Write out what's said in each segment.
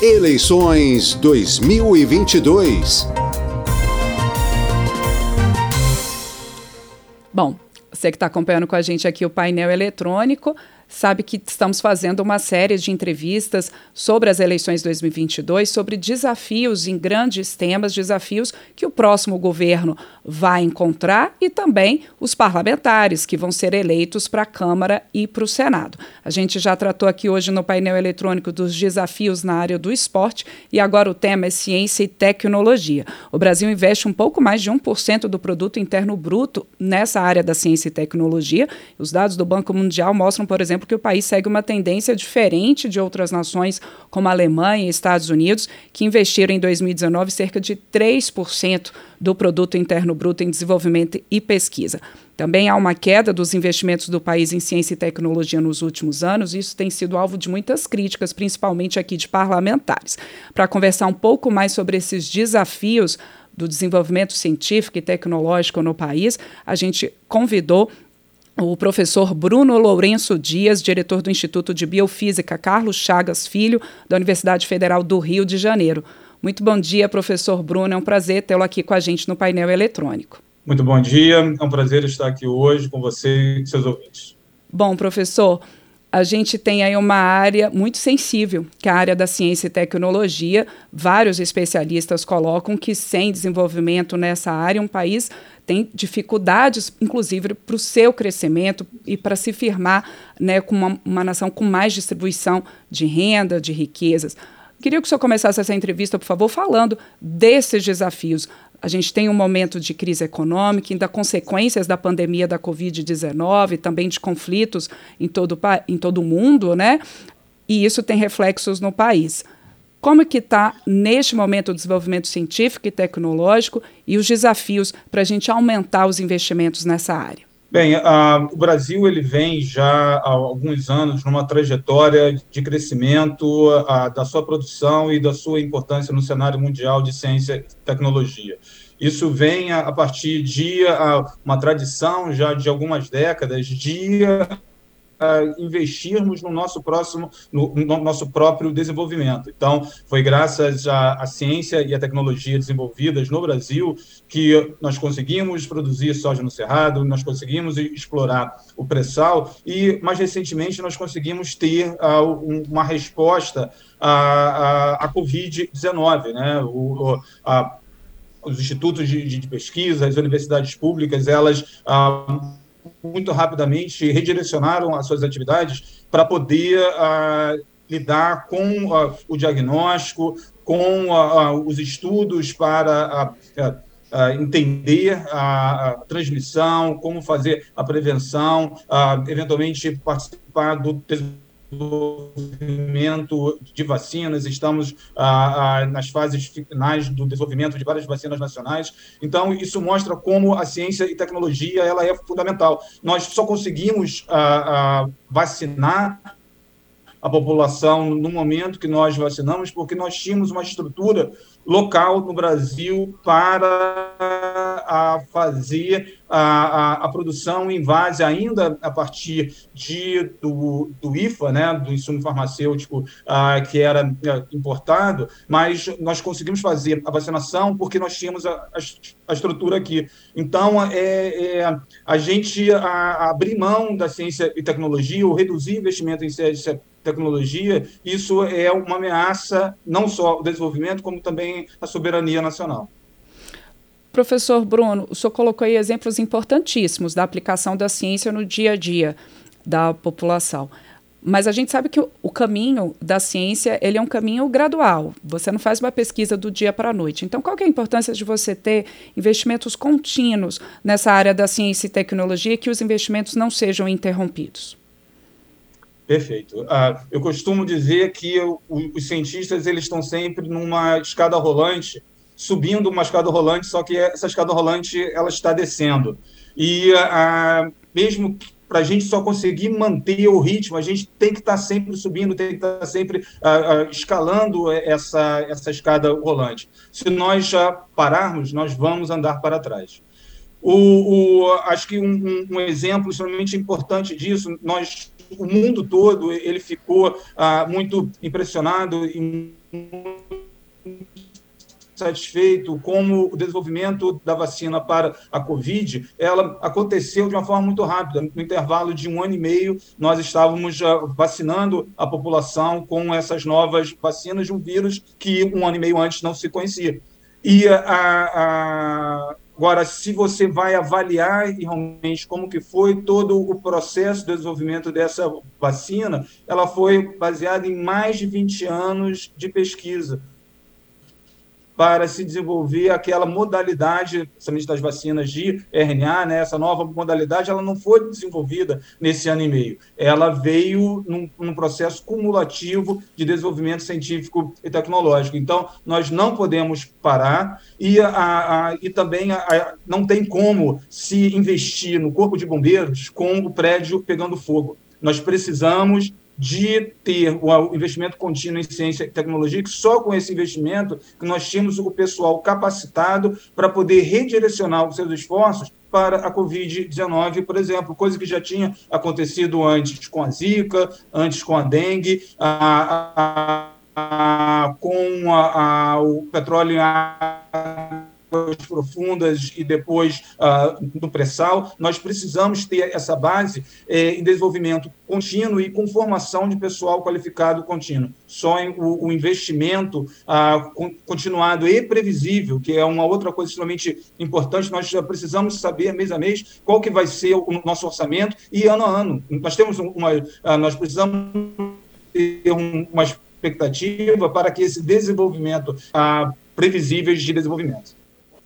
Eleições 2022. Bom, você que está acompanhando com a gente aqui o painel eletrônico, sabe que estamos fazendo uma série de entrevistas sobre as eleições 2022, sobre desafios em grandes temas, desafios que o próximo governo vai encontrar e também os parlamentares que vão ser eleitos para a Câmara e para o Senado. A gente já tratou aqui hoje no painel eletrônico dos desafios na área do esporte e agora o tema é ciência e tecnologia. O Brasil investe um pouco mais de 1% do produto interno bruto nessa área da ciência e tecnologia. Os dados do Banco Mundial mostram, por exemplo, exemplo, que o país segue uma tendência diferente de outras nações, como a Alemanha e Estados Unidos, que investiram em 2019 cerca de 3% do produto interno bruto em desenvolvimento e pesquisa. Também há uma queda dos investimentos do país em ciência e tecnologia nos últimos anos, e isso tem sido alvo de muitas críticas, principalmente aqui de parlamentares. Para conversar um pouco mais sobre esses desafios do desenvolvimento científico e tecnológico no país, a gente convidou o professor Bruno Lourenço Dias, diretor do Instituto de Biofísica Carlos Chagas Filho, da Universidade Federal do Rio de Janeiro. Muito bom dia, professor Bruno. É um prazer tê-lo aqui com a gente no painel eletrônico. Muito bom dia. É um prazer estar aqui hoje com você e seus ouvintes. Bom, professor, a gente tem aí uma área muito sensível, que é a área da ciência e tecnologia. Vários especialistas colocam que sem desenvolvimento nessa área, um país tem dificuldades, inclusive, para o seu crescimento e para se firmar né, com uma, uma nação com mais distribuição de renda, de riquezas. Queria que o senhor começasse essa entrevista, por favor, falando desses desafios. A gente tem um momento de crise econômica, ainda consequências da pandemia da Covid-19, também de conflitos em todo, em todo o mundo, né? E isso tem reflexos no país. Como que está, neste momento, o desenvolvimento científico e tecnológico e os desafios para a gente aumentar os investimentos nessa área? Bem, o Brasil ele vem já há alguns anos numa trajetória de crescimento da sua produção e da sua importância no cenário mundial de ciência e tecnologia. Isso vem a, partir de uma tradição já de algumas décadas de uh, investirmos no nosso próximo, no, no, nosso próprio desenvolvimento. Então, foi graças à, à ciência e à tecnologia desenvolvidas no Brasil que nós conseguimos produzir soja no cerrado, nós conseguimos explorar o pré-sal e, mais recentemente, nós conseguimos ter uh, um, uma resposta à, à, à Covid-19, né? O, o, a, os institutos de, de, pesquisa, as universidades públicas, elas uh, muito rapidamente redirecionaram as suas atividades para poder uh, lidar com uh, o diagnóstico, com uh, os estudos para entender a, a, transmissão, como fazer a prevenção, eventualmente participar do desenvolvimento de vacinas, estamos ah, ah, nas fases finais do desenvolvimento de várias vacinas nacionais. Então, isso mostra como a ciência e tecnologia ela é fundamental. Nós só conseguimos ah, ah vacinar a população no momento que nós vacinamos, porque nós tínhamos uma estrutura local no Brasil para a fazer a, a, a, produção em base ainda a partir de, do, do IFA, né, do insumo farmacêutico uh, que era uh, importado, mas nós conseguimos fazer a vacinação porque nós tínhamos a, a estrutura aqui. Então, é, é a gente a, abrir mão da ciência e tecnologia ou reduzir investimento em ciência tecnologia, isso é uma ameaça não só ao desenvolvimento, como também à soberania nacional. Professor Bruno, o senhor colocou aí exemplos importantíssimos da aplicação da ciência no dia a dia da população. Mas a gente sabe que o, caminho da ciência ele é um caminho gradual. Você não faz uma pesquisa do dia para a noite. Então, qual é a importância de você ter investimentos contínuos nessa área da ciência e tecnologia que os investimentos não sejam interrompidos? Perfeito. Uh, eu costumo dizer que o, os cientistas eles estão sempre numa escada rolante, subindo uma escada rolante, só que essa escada rolante ela está descendo. E uh, mesmo para a gente só conseguir manter o ritmo, a gente tem que estar tá sempre subindo, tem que estar tá sempre uh, escalando essa, essa escada rolante. Se nós já pararmos, nós vamos andar para trás. O, o, acho que um, um, exemplo extremamente importante disso, nós o mundo todo ele ficou ah, muito impressionado e satisfeito como o desenvolvimento da vacina para a Covid, ela aconteceu de uma forma muito rápida. No intervalo de um ano e meio, nós estávamos já vacinando a população com essas novas vacinas de um vírus que um ano e meio antes não se conhecia. E a, a Agora, se você vai avaliar realmente como que foi todo o processo de desenvolvimento dessa vacina, ela foi baseada em mais de 20 anos de pesquisa para se desenvolver aquela modalidade, principalmente das vacinas de RNA, né, essa nova modalidade, ela não foi desenvolvida nesse ano e meio. Ela veio num, num processo cumulativo de desenvolvimento científico e tecnológico. Então, nós não podemos parar e, a, a, e também a, não tem como se investir no corpo de bombeiros com o prédio pegando fogo. Nós precisamos de ter o investimento contínuo em ciência e tecnologia, que só com esse investimento que nós tínhamos o pessoal capacitado para poder redirecionar os seus esforços para a Covid-19, por exemplo, coisa que já tinha acontecido antes com a Zika, antes com a dengue, a, a, a, com o petróleo profundas e depois uh, no pré-sal, nós precisamos ter essa base eh, em desenvolvimento contínuo e com formação de pessoal qualificado contínuo. Só em, o, o, investimento uh, continuado e previsível, que é uma outra coisa extremamente importante, nós precisamos saber mês a mês qual que vai ser o nosso orçamento e ano a ano. Nós temos uma, uh, nós precisamos ter uma expectativa para que esse desenvolvimento uh, previsíveis de desenvolvimento.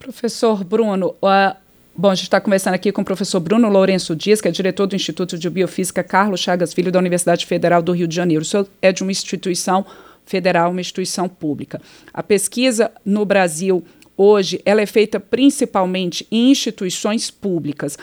Professor Bruno, uh, bom, a gente está conversando aqui com o professor Bruno Lourenço Dias, que é diretor do Instituto de Biofísica Carlos Chagas Filho da Universidade Federal do Rio de Janeiro. O senhor é de uma instituição federal, uma instituição pública. A pesquisa no Brasil hoje ela é feita principalmente em instituições públicas.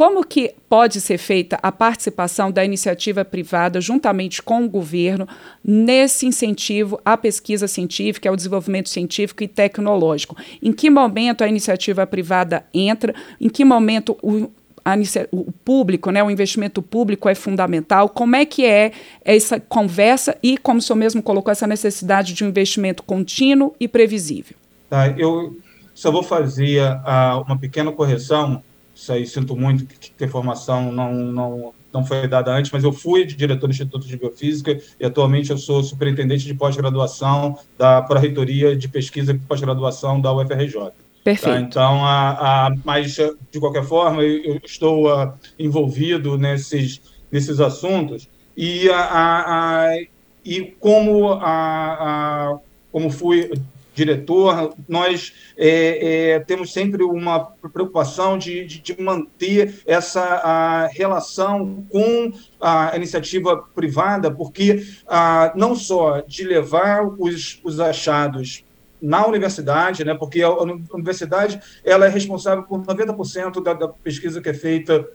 Como que pode ser feita a participação da iniciativa privada juntamente com o governo nesse incentivo à pesquisa científica, ao desenvolvimento científico e tecnológico? Em que momento a iniciativa privada entra? Em que momento o, o público, né, o investimento público é fundamental? Como é que é essa conversa e, como o senhor mesmo colocou, essa necessidade de um investimento contínuo e previsível? Tá, eu só vou fazer uh, uma pequena correção isso aí sinto muito que, que a formação não, não, não foi dada antes, mas eu fui diretor do Instituto de Biofísica e atualmente eu sou superintendente de pós-graduação da Pró-Reitoria de Pesquisa e Pós-Graduação da UFRJ. Tá? Perfeito. Tá? Então, a, a, mas, de qualquer forma, eu, eu estou a, ah, envolvido nesses, nesses assuntos e, a, a, e como, a, a, como fui diretor, nós é, é, temos sempre uma preocupação de, de, de manter essa relação com a iniciativa privada, porque a, não só de levar os, os achados na universidade, né, porque a universidade ela é responsável por 90% da, da pesquisa que é feita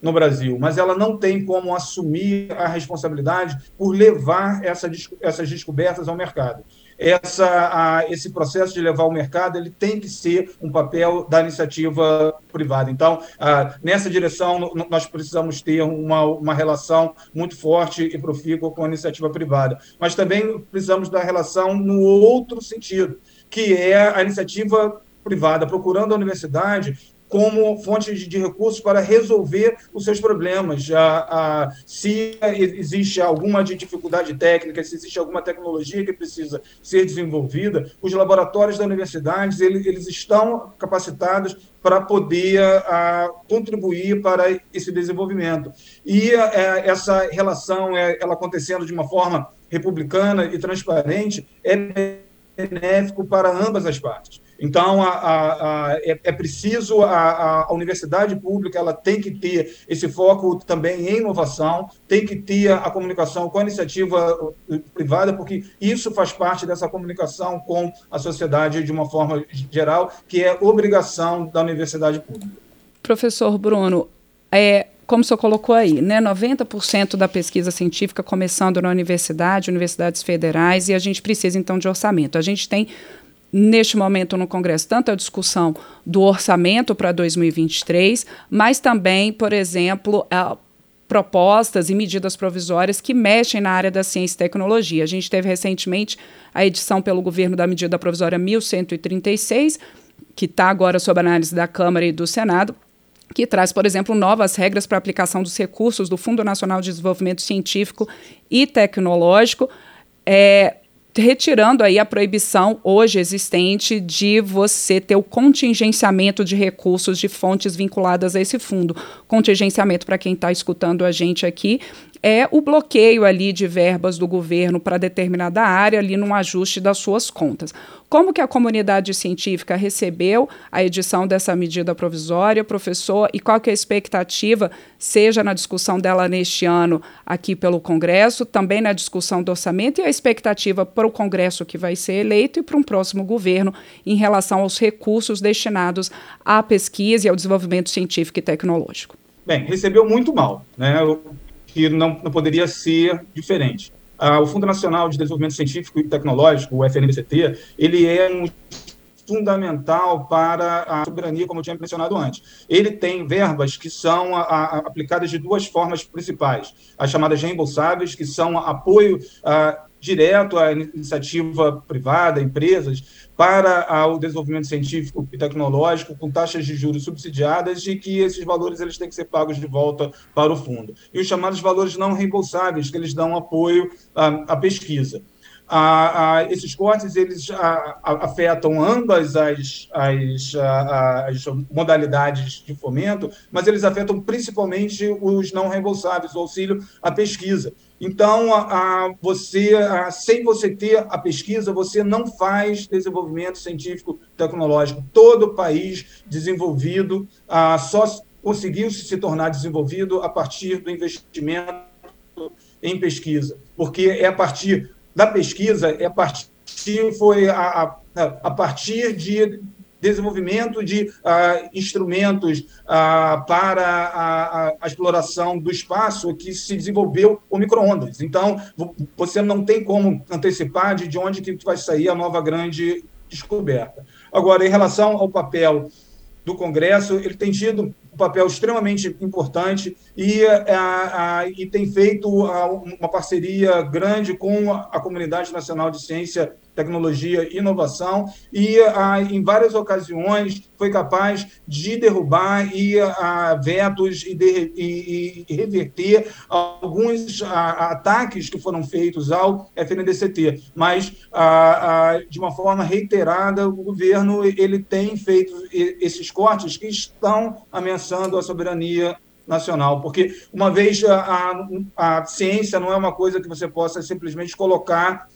no Brasil, mas ela não tem como assumir a responsabilidade por levar essa, essas descobertas ao mercado essa, a, esse processo de levar ao mercado ele tem que ser um papel da iniciativa privada. Então, a, nessa direção, nós precisamos ter uma, uma relação muito forte e profícua com a iniciativa privada. Mas também precisamos da relação no outro sentido, que é a iniciativa privada, procurando a universidade como fonte de, recursos para resolver os seus problemas. A, a, se existe alguma dificuldade técnica, se existe alguma tecnologia que precisa ser desenvolvida, os laboratórios da universidade eles, eles estão capacitados para poder a, contribuir para esse desenvolvimento. E é, essa relação, é, ela acontecendo de uma forma republicana e transparente, é benéfico para ambas as partes. Então, a, a, a, é, é, preciso, a, universidade pública ela tem que ter esse foco também em inovação, tem que ter a comunicação com a iniciativa uh, privada, porque isso faz parte dessa comunicação com a sociedade de uma forma geral, que é obrigação da universidade pública. Professor Bruno, é, como o senhor colocou aí, né, 90% da pesquisa científica começando na universidade, universidades federais, e a gente precisa então de orçamento. A gente tem neste momento no Congresso tanto a discussão do orçamento para 2023, mas também, por exemplo, a propostas e medidas provisórias que mexem na área da ciência e tecnologia. A gente teve recentemente a edição pelo governo da medida provisória 1136, que está agora sob análise da Câmara e do Senado, que traz, por exemplo, novas regras para aplicação dos recursos do Fundo Nacional de Desenvolvimento Científico e Tecnológico, é, retirando aí a proibição hoje existente de você ter o contingenciamento de recursos de fontes vinculadas a esse fundo. Contingenciamento, para quem está escutando a gente aqui, é o bloqueio ali de verbas do governo para determinada área ali num ajuste das suas contas. Como que a comunidade científica recebeu a edição dessa medida provisória, professor, e qual que é a expectativa, seja na discussão dela neste ano aqui pelo Congresso, também na discussão do orçamento e a expectativa para o Congresso que vai ser eleito e para um próximo governo em relação aos recursos destinados à pesquisa e ao desenvolvimento científico e tecnológico? Bem, recebeu muito mal, né? Que não, não poderia ser diferente. Ah, o Fundo Nacional de Desenvolvimento Científico e Tecnológico, o FNDCT, ele é um fundamental para a soberania, como eu tinha mencionado antes. Ele tem verbas que são a, a, aplicadas de duas formas principais: as chamadas reembolsáveis, que são apoio a, direto à iniciativa privada, empresas, para o desenvolvimento científico e tecnológico com taxas de juros subsidiadas e que esses valores eles têm que ser pagos de volta para o fundo. E os chamados valores não reembolsáveis, que eles dão apoio à, à pesquisa. Esses cortes eles afetam ambas as, as, as, modalidades de fomento, mas eles afetam principalmente os não reembolsáveis, o auxílio à pesquisa. Então, a, a, você, a, sem você ter a pesquisa, você não faz desenvolvimento científico tecnológico. Todo país desenvolvido só conseguiu se tornar desenvolvido a partir do investimento em pesquisa, porque é a partir da pesquisa, é partir foi a, a, a partir de desenvolvimento de uh, instrumentos uh, para a, a, exploração do espaço que se desenvolveu o microondas. Então, você não tem como antecipar de onde que vai sair a nova grande descoberta. Agora, em relação ao papel do Congresso, ele tem tido um papel extremamente importante e, a, a, e tem feito a, uma parceria grande com a Comunidade Nacional de Ciência tecnologia inovação, e ah, em várias ocasiões foi capaz de derrubar e, ah, vetos e, de, e, e, reverter alguns ah, ataques que foram feitos ao FNDCT. Mas, ah, ah, de uma forma reiterada, o governo ele tem feito esses cortes que estão ameaçando a soberania nacional, porque uma vez a, a, a ciência não é uma coisa que você possa simplesmente colocar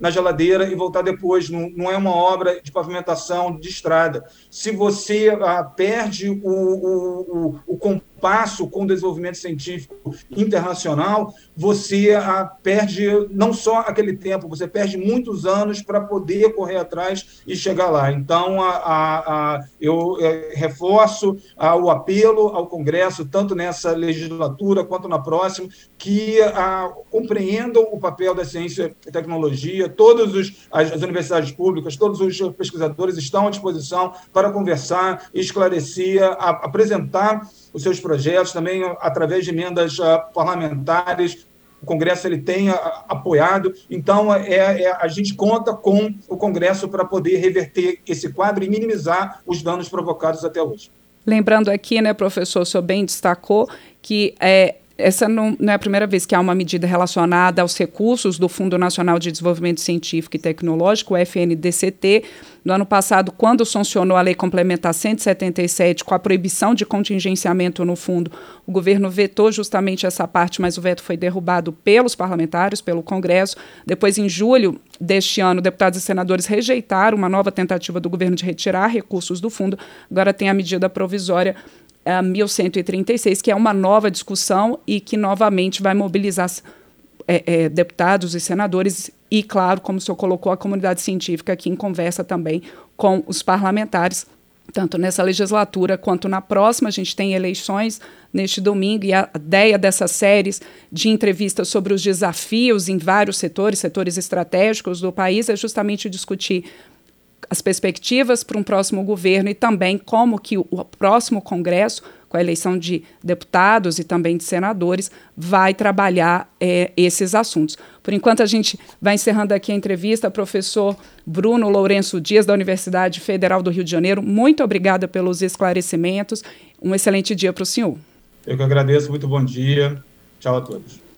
na geladeira e voltar depois. Não, não é uma obra de pavimentação de estrada. Se você ah, perde o, o, o, o passo com o desenvolvimento científico internacional, você ah, perde não só aquele tempo, você perde muitos anos para poder correr atrás e chegar lá. Então, a, a, a eu é, reforço a, o apelo ao Congresso, tanto nessa legislatura quanto na próxima, que a, compreendam o papel da ciência e tecnologia. Todas as, as universidades públicas, todos os pesquisadores estão à disposição para conversar, esclarecer, apresentar os seus projetos, também através de emendas uh, parlamentares. O Congresso ele tem uh, apoiado, então é, é, a gente conta com o Congresso para poder reverter esse quadro e minimizar os danos provocados até hoje. Lembrando aqui, né, professor, o senhor bem destacou que é, essa não, não, é a primeira vez que há uma medida relacionada aos recursos do Fundo Nacional de Desenvolvimento Científico e Tecnológico, o FNDCT. No ano passado, quando sancionou a Lei Complementar 177, com a proibição de contingenciamento no fundo, o governo vetou justamente essa parte, mas o veto foi derrubado pelos parlamentares, pelo Congresso. Depois, em julho deste ano, deputados e senadores rejeitaram uma nova tentativa do governo de retirar recursos do fundo. Agora tem a medida provisória uh, 1136, que é uma nova discussão e que novamente vai mobilizar é, é, deputados e senadores e, claro, como o senhor colocou, a comunidade científica aqui em conversa também com os parlamentares, tanto nessa legislatura quanto na próxima. A gente tem eleições neste domingo e a ideia dessas séries de entrevistas sobre os desafios em vários setores, setores estratégicos do país, é justamente discutir as perspectivas para um próximo governo e também como que o próximo Congresso com a eleição de deputados e também de senadores, vai trabalhar é, esses assuntos. Por enquanto, a gente vai encerrando aqui a entrevista. Professor Bruno Lourenço Dias, da Universidade Federal do Rio de Janeiro, muito obrigada pelos esclarecimentos. Um excelente dia para o senhor. Eu que agradeço, muito bom dia. Tchau a todos.